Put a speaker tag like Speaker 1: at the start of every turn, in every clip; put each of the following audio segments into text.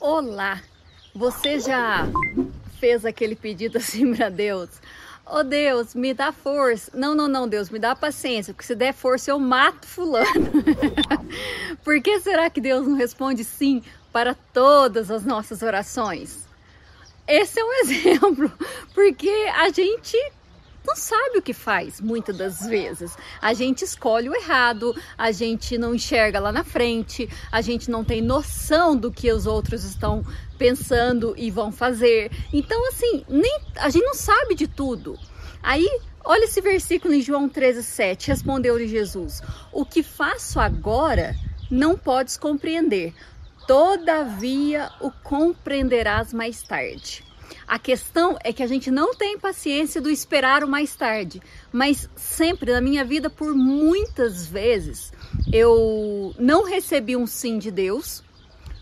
Speaker 1: Olá! Você já fez aquele pedido assim para Deus? Oh Deus, me dá força. Não, não, não, Deus, me dá paciência, porque se der força eu mato fulano. Por que será que Deus não responde sim para todas as nossas orações? Esse é um exemplo, porque a gente não sabe o que faz muitas das vezes. A gente escolhe o errado, a gente não enxerga lá na frente, a gente não tem noção do que os outros estão pensando e vão fazer. Então, assim, nem, a gente não sabe de tudo. Aí, olha esse versículo em João 13,7. Respondeu-lhe Jesus: O que faço agora não podes compreender, todavia o compreenderás mais tarde. A questão é que a gente não tem paciência do esperar o mais tarde, mas sempre na minha vida, por muitas vezes, eu não recebi um sim de Deus,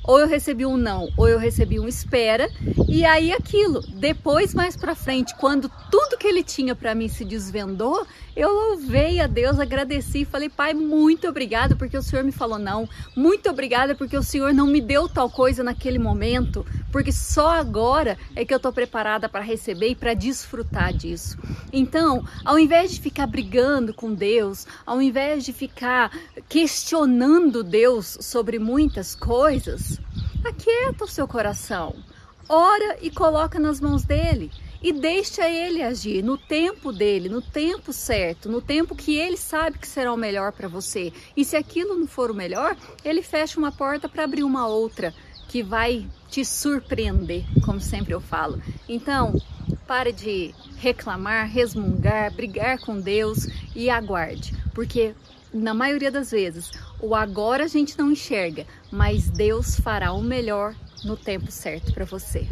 Speaker 1: ou eu recebi um não, ou eu recebi um espera, e aí aquilo. Depois, mais para frente, quando tudo que ele tinha para mim se desvendou, eu louvei a Deus, agradeci e falei: Pai, muito obrigada porque o Senhor me falou não, muito obrigada porque o Senhor não me deu tal coisa naquele momento, porque só agora é que eu estou preparada para receber e para desfrutar disso. Então, ao invés de ficar brigando com Deus, ao invés de ficar questionando Deus sobre muitas coisas, Aquieta o seu coração, ora e coloca nas mãos dele e deixa ele agir no tempo dele, no tempo certo, no tempo que ele sabe que será o melhor para você. E se aquilo não for o melhor, ele fecha uma porta para abrir uma outra que vai te surpreender, como sempre eu falo. Então, pare de reclamar, resmungar, brigar com Deus e aguarde, porque na maioria das vezes, o agora a gente não enxerga, mas Deus fará o melhor no tempo certo para você.